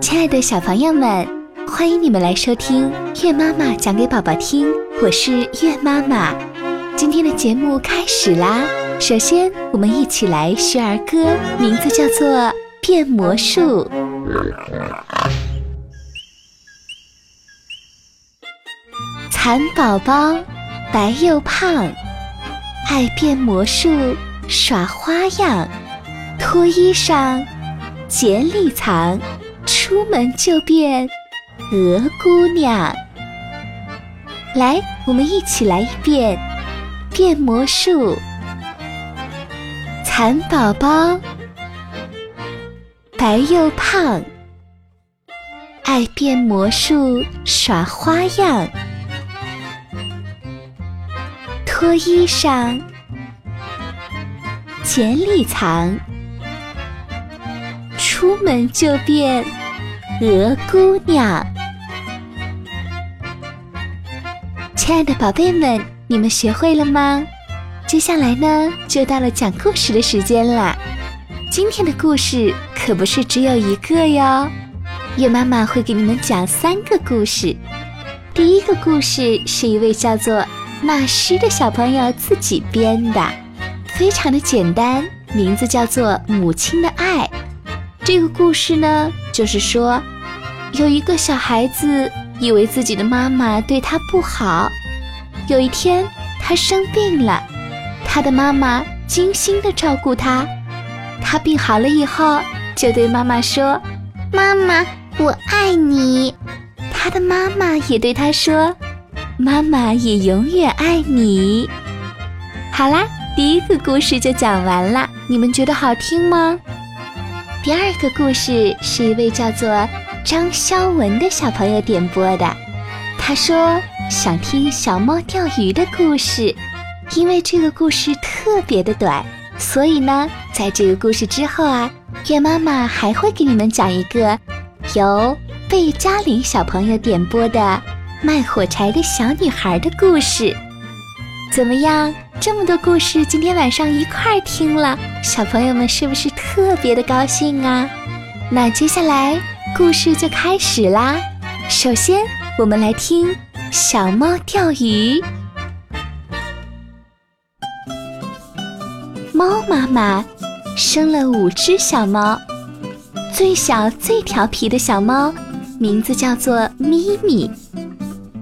亲爱的小朋友们，欢迎你们来收听月妈妈讲给宝宝听。我是月妈妈，今天的节目开始啦。首先，我们一起来学儿歌，名字叫做《变魔术》。蚕宝宝白又胖，爱变魔术耍花样，脱衣裳茧里藏，出门就变鹅姑娘。来，我们一起来一遍变魔术。蚕宝宝白又胖，爱变魔术耍花样。脱衣裳，茧里藏，出门就变鹅姑娘。亲爱的宝贝们，你们学会了吗？接下来呢，就到了讲故事的时间啦。今天的故事可不是只有一个哟，月妈妈会给你们讲三个故事。第一个故事是一位叫做。纳诗的小朋友自己编的，非常的简单，名字叫做《母亲的爱》。这个故事呢，就是说，有一个小孩子以为自己的妈妈对他不好，有一天他生病了，他的妈妈精心的照顾他。他病好了以后，就对妈妈说：“妈妈，我爱你。”他的妈妈也对他说。妈妈也永远爱你。好啦，第一个故事就讲完了，你们觉得好听吗？第二个故事是一位叫做张肖文的小朋友点播的，他说想听小猫钓鱼的故事，因为这个故事特别的短，所以呢，在这个故事之后啊，月妈妈还会给你们讲一个由贝嘉玲小朋友点播的。卖火柴的小女孩的故事，怎么样？这么多故事，今天晚上一块儿听了，小朋友们是不是特别的高兴啊？那接下来故事就开始啦。首先，我们来听《小猫钓鱼》。猫妈妈生了五只小猫，最小最调皮的小猫名字叫做咪咪。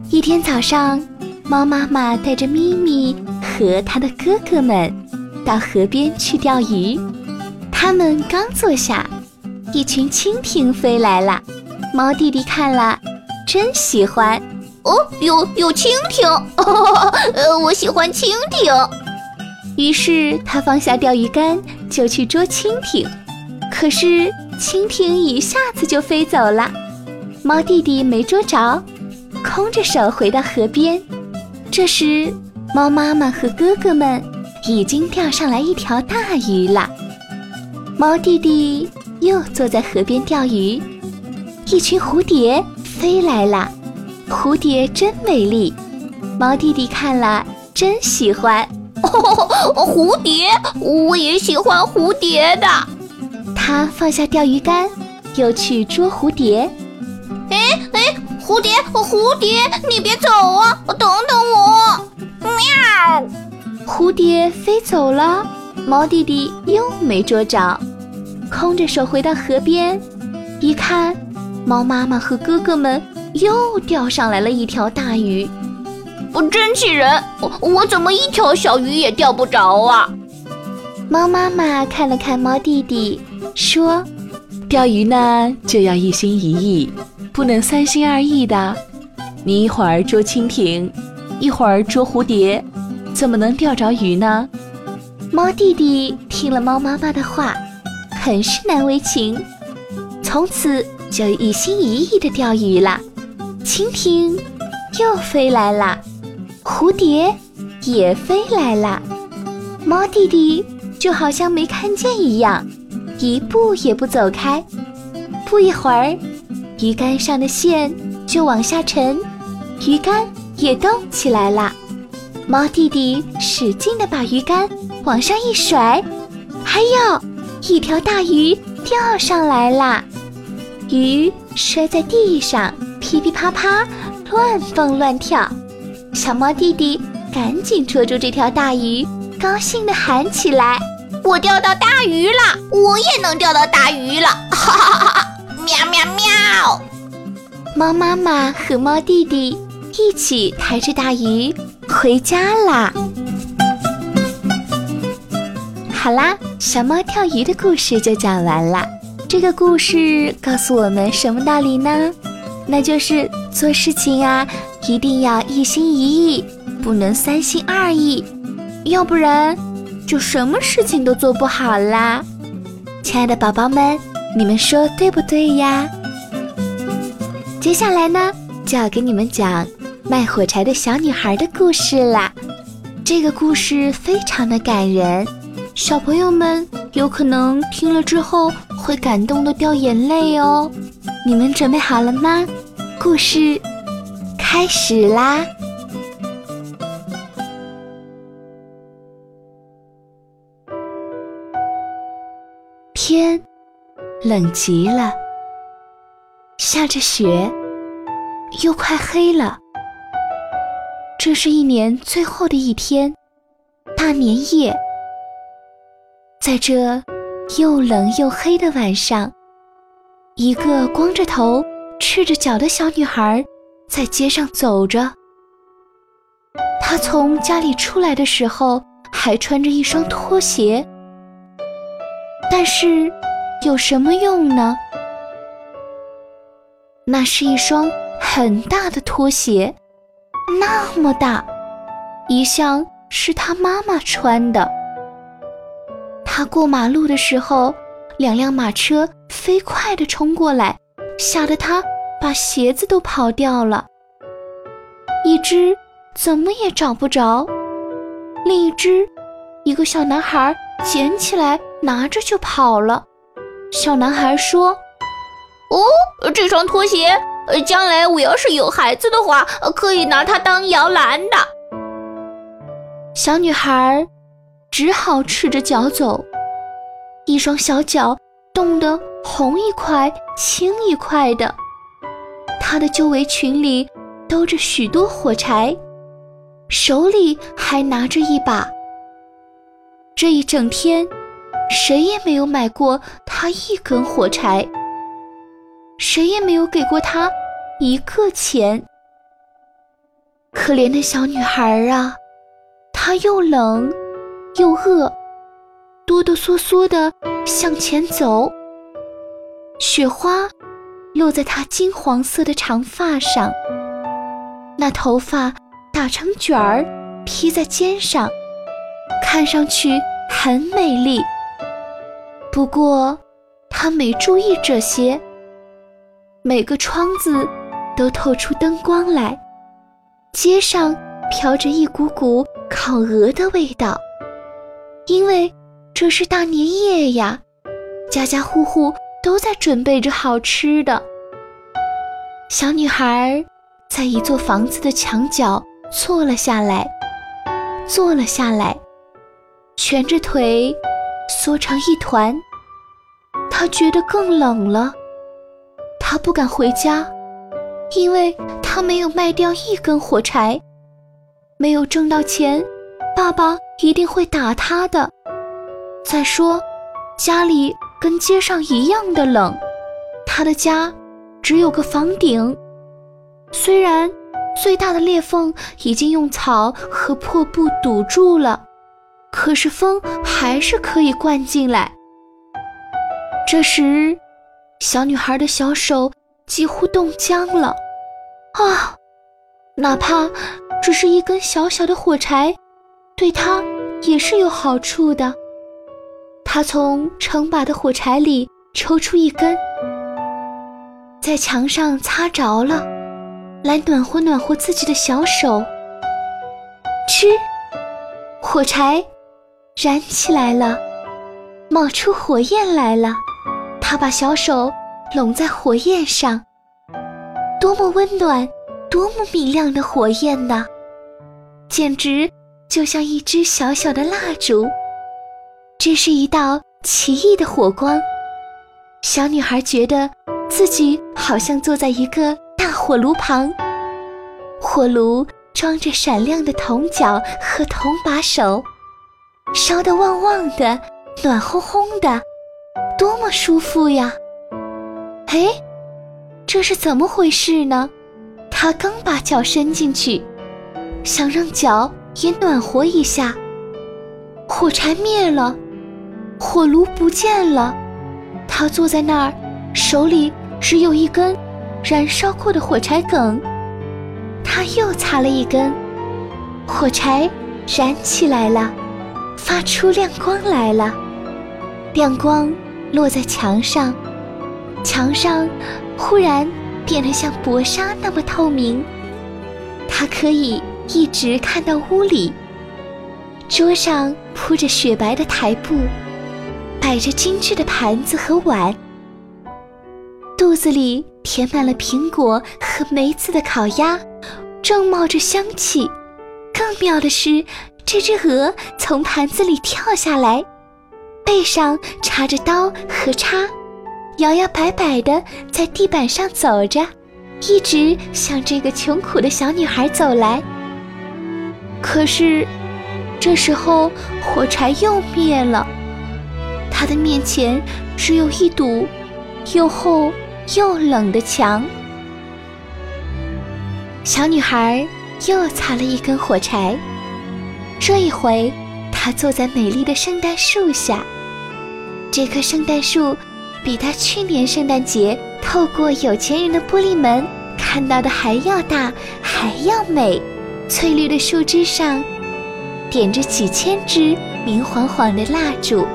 一天早上，猫妈妈带着咪咪和它的哥哥们到河边去钓鱼。他们刚坐下，一群蜻蜓飞来了。猫弟弟看了，真喜欢。哦，有有蜻蜓，呃，我喜欢蜻蜓。于是他放下钓鱼竿，就去捉蜻蜓。可是蜻蜓一下子就飞走了，猫弟弟没捉着。空着手回到河边，这时猫妈妈和哥哥们已经钓上来一条大鱼了。猫弟弟又坐在河边钓鱼，一群蝴蝶飞来了，蝴蝶真美丽，猫弟弟看了真喜欢。哦，蝴蝶，我也喜欢蝴蝶的。他放下钓鱼竿，又去捉蝴蝶。哎哎。蝴蝶，蝴蝶，你别走啊！等等我！喵！蝴蝶飞走了，猫弟弟又没捉着，空着手回到河边，一看，猫妈妈和哥哥们又钓上来了一条大鱼。不真气人！我我怎么一条小鱼也钓不着啊？猫妈妈看了看猫弟弟，说：“钓鱼呢，就要一心一意。”不能三心二意的，你一会儿捉蜻蜓，一会儿捉蝴蝶，怎么能钓着鱼呢？猫弟弟听了猫妈妈的话，很是难为情，从此就一心一意的钓鱼了。蜻蜓又飞来了，蝴蝶也飞来了，猫弟弟就好像没看见一样，一步也不走开。不一会儿。鱼竿上的线就往下沉，鱼竿也动起来了。猫弟弟使劲地把鱼竿往上一甩，哎呦，一条大鱼钓上来了。鱼摔在地上，噼噼啪啪乱蹦乱跳。小猫弟弟赶紧捉住这条大鱼，高兴地喊起来：“我钓到大鱼了！我也能钓到大鱼了！”哈哈哈哈！喵喵喵！猫妈妈和猫弟弟一起抬着大鱼回家啦。好啦，小猫跳鱼的故事就讲完了。这个故事告诉我们什么道理呢？那就是做事情啊，一定要一心一意，不能三心二意，要不然就什么事情都做不好啦。亲爱的宝宝们，你们说对不对呀？接下来呢，就要给你们讲卖火柴的小女孩的故事啦。这个故事非常的感人。小朋友们有可能听了之后会感动的掉眼泪哦，你们准备好了吗？故事开始啦！天冷极了，下着雪，又快黑了。这是一年最后的一天，大年夜。在这又冷又黑的晚上，一个光着头、赤着脚的小女孩在街上走着。她从家里出来的时候还穿着一双拖鞋，但是有什么用呢？那是一双很大的拖鞋，那么大，一向是他妈妈穿的。他过马路的时候，两辆马车飞快地冲过来，吓得他把鞋子都跑掉了。一只怎么也找不着，另一只，一个小男孩捡起来拿着就跑了。小男孩说：“哦，这双拖鞋，呃将来我要是有孩子的话，可以拿它当摇篮的。”小女孩。只好赤着脚走，一双小脚冻得红一块青一块的。她的旧围裙里兜着许多火柴，手里还拿着一把。这一整天，谁也没有买过她一根火柴，谁也没有给过她一个钱。可怜的小女孩啊，她又冷。又饿，哆哆嗦嗦地向前走。雪花落在她金黄色的长发上，那头发打成卷儿披在肩上，看上去很美丽。不过，她没注意这些。每个窗子都透出灯光来，街上飘着一股股烤鹅的味道。因为这是大年夜呀，家家户户都在准备着好吃的。小女孩在一座房子的墙角坐了下来，坐了下来，蜷着腿，缩成一团。她觉得更冷了，她不敢回家，因为他没有卖掉一根火柴，没有挣到钱。爸爸一定会打他的。再说，家里跟街上一样的冷，他的家只有个房顶，虽然最大的裂缝已经用草和破布堵住了，可是风还是可以灌进来。这时，小女孩的小手几乎冻僵了。啊，哪怕只是一根小小的火柴。对他也是有好处的。他从成把的火柴里抽出一根，在墙上擦着了，来暖和暖和自己的小手。吃，火柴燃起来了，冒出火焰来了。他把小手拢在火焰上，多么温暖，多么明亮的火焰呐！简直。就像一支小小的蜡烛，这是一道奇异的火光。小女孩觉得自己好像坐在一个大火炉旁，火炉装着闪亮的铜角和铜把手，烧得旺旺的，暖烘烘的，多么舒服呀！哎，这是怎么回事呢？他刚把脚伸进去，想让脚也暖和一下，火柴灭了，火炉不见了。他坐在那儿，手里只有一根燃烧过的火柴梗。他又擦了一根，火柴燃起来了，发出亮光来了。亮光落在墙上，墙上忽然变得像薄纱那么透明。他可以一直看到屋里，桌上铺着雪白的台布。摆着精致的盘子和碗，肚子里填满了苹果和梅子的烤鸭，正冒着香气。更妙的是，这只鹅从盘子里跳下来，背上插着刀和叉，摇摇摆摆地在地板上走着，一直向这个穷苦的小女孩走来。可是，这时候火柴又灭了。她的面前只有一堵又厚又冷的墙。小女孩又擦了一根火柴，这一回她坐在美丽的圣诞树下。这棵圣诞树比她去年圣诞节透过有钱人的玻璃门看到的还要大，还要美。翠绿的树枝上点着几千支明晃晃的蜡烛。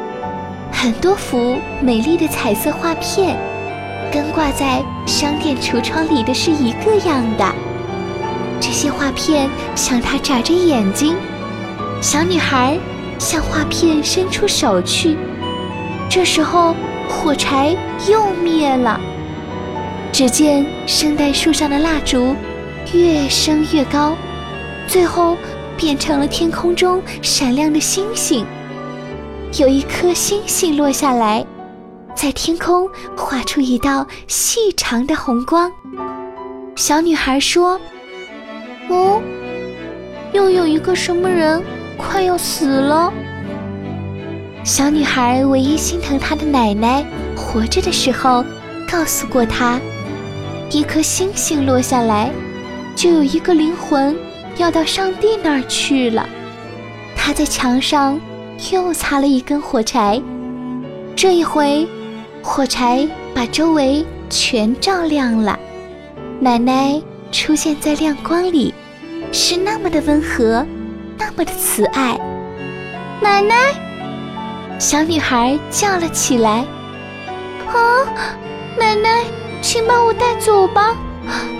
很多幅美丽的彩色画片，跟挂在商店橱窗里的是一个样的。这些画片向她眨着眼睛，小女孩向画片伸出手去。这时候，火柴又灭了。只见圣诞树上的蜡烛越升越高，最后变成了天空中闪亮的星星。有一颗星星落下来，在天空画出一道细长的红光。小女孩说：“哦，又有一个什么人快要死了。”小女孩唯一心疼她的奶奶活着的时候，告诉过她：一颗星星落下来，就有一个灵魂要到上帝那儿去了。她在墙上。又擦了一根火柴，这一回，火柴把周围全照亮了。奶奶出现在亮光里，是那么的温和，那么的慈爱。奶奶，小女孩叫了起来：“啊，奶奶，请把我带走吧！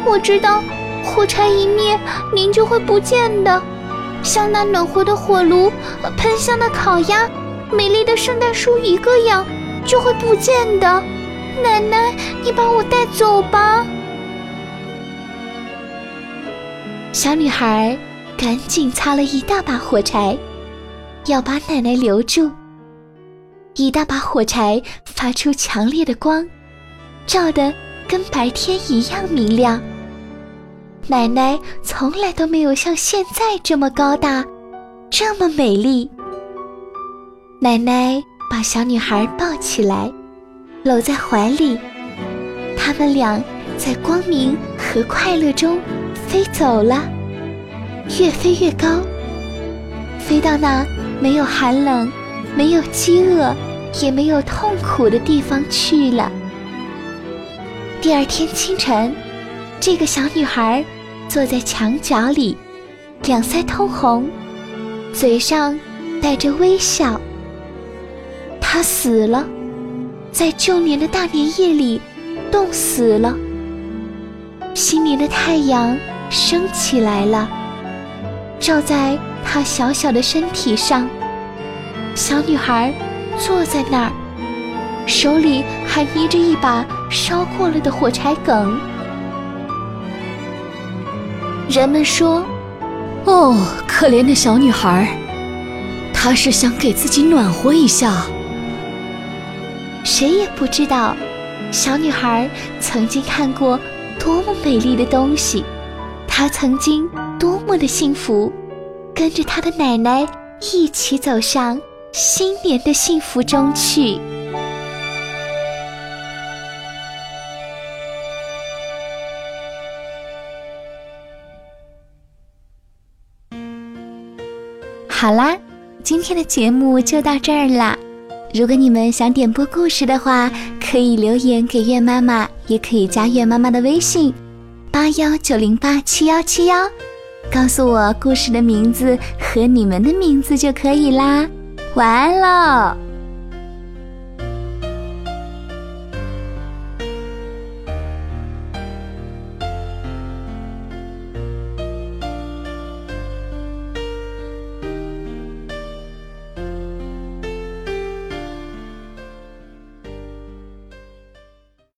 我知道，火柴一灭，您就会不见的。”像那暖和的火炉、喷香的烤鸭、美丽的圣诞树一个样，就会不见的。奶奶，你把我带走吧。小女孩赶紧擦了一大把火柴，要把奶奶留住。一大把火柴发出强烈的光，照得跟白天一样明亮。奶奶从来都没有像现在这么高大，这么美丽。奶奶把小女孩抱起来，搂在怀里，他们俩在光明和快乐中飞走了，越飞越高，飞到那没有寒冷、没有饥饿、也没有痛苦的地方去了。第二天清晨。这个小女孩坐在墙角里，两腮通红，嘴上带着微笑。她死了，在旧年的大年夜里冻死了。新年的太阳升起来了，照在她小小的身体上。小女孩坐在那儿，手里还捏着一把烧过了的火柴梗。人们说：“哦，可怜的小女孩，她是想给自己暖和一下。”谁也不知道，小女孩曾经看过多么美丽的东西，她曾经多么的幸福，跟着她的奶奶一起走向新年的幸福中去。好啦，今天的节目就到这儿啦。如果你们想点播故事的话，可以留言给月妈妈，也可以加月妈妈的微信八幺九零八七幺七幺，告诉我故事的名字和你们的名字就可以啦。晚安喽。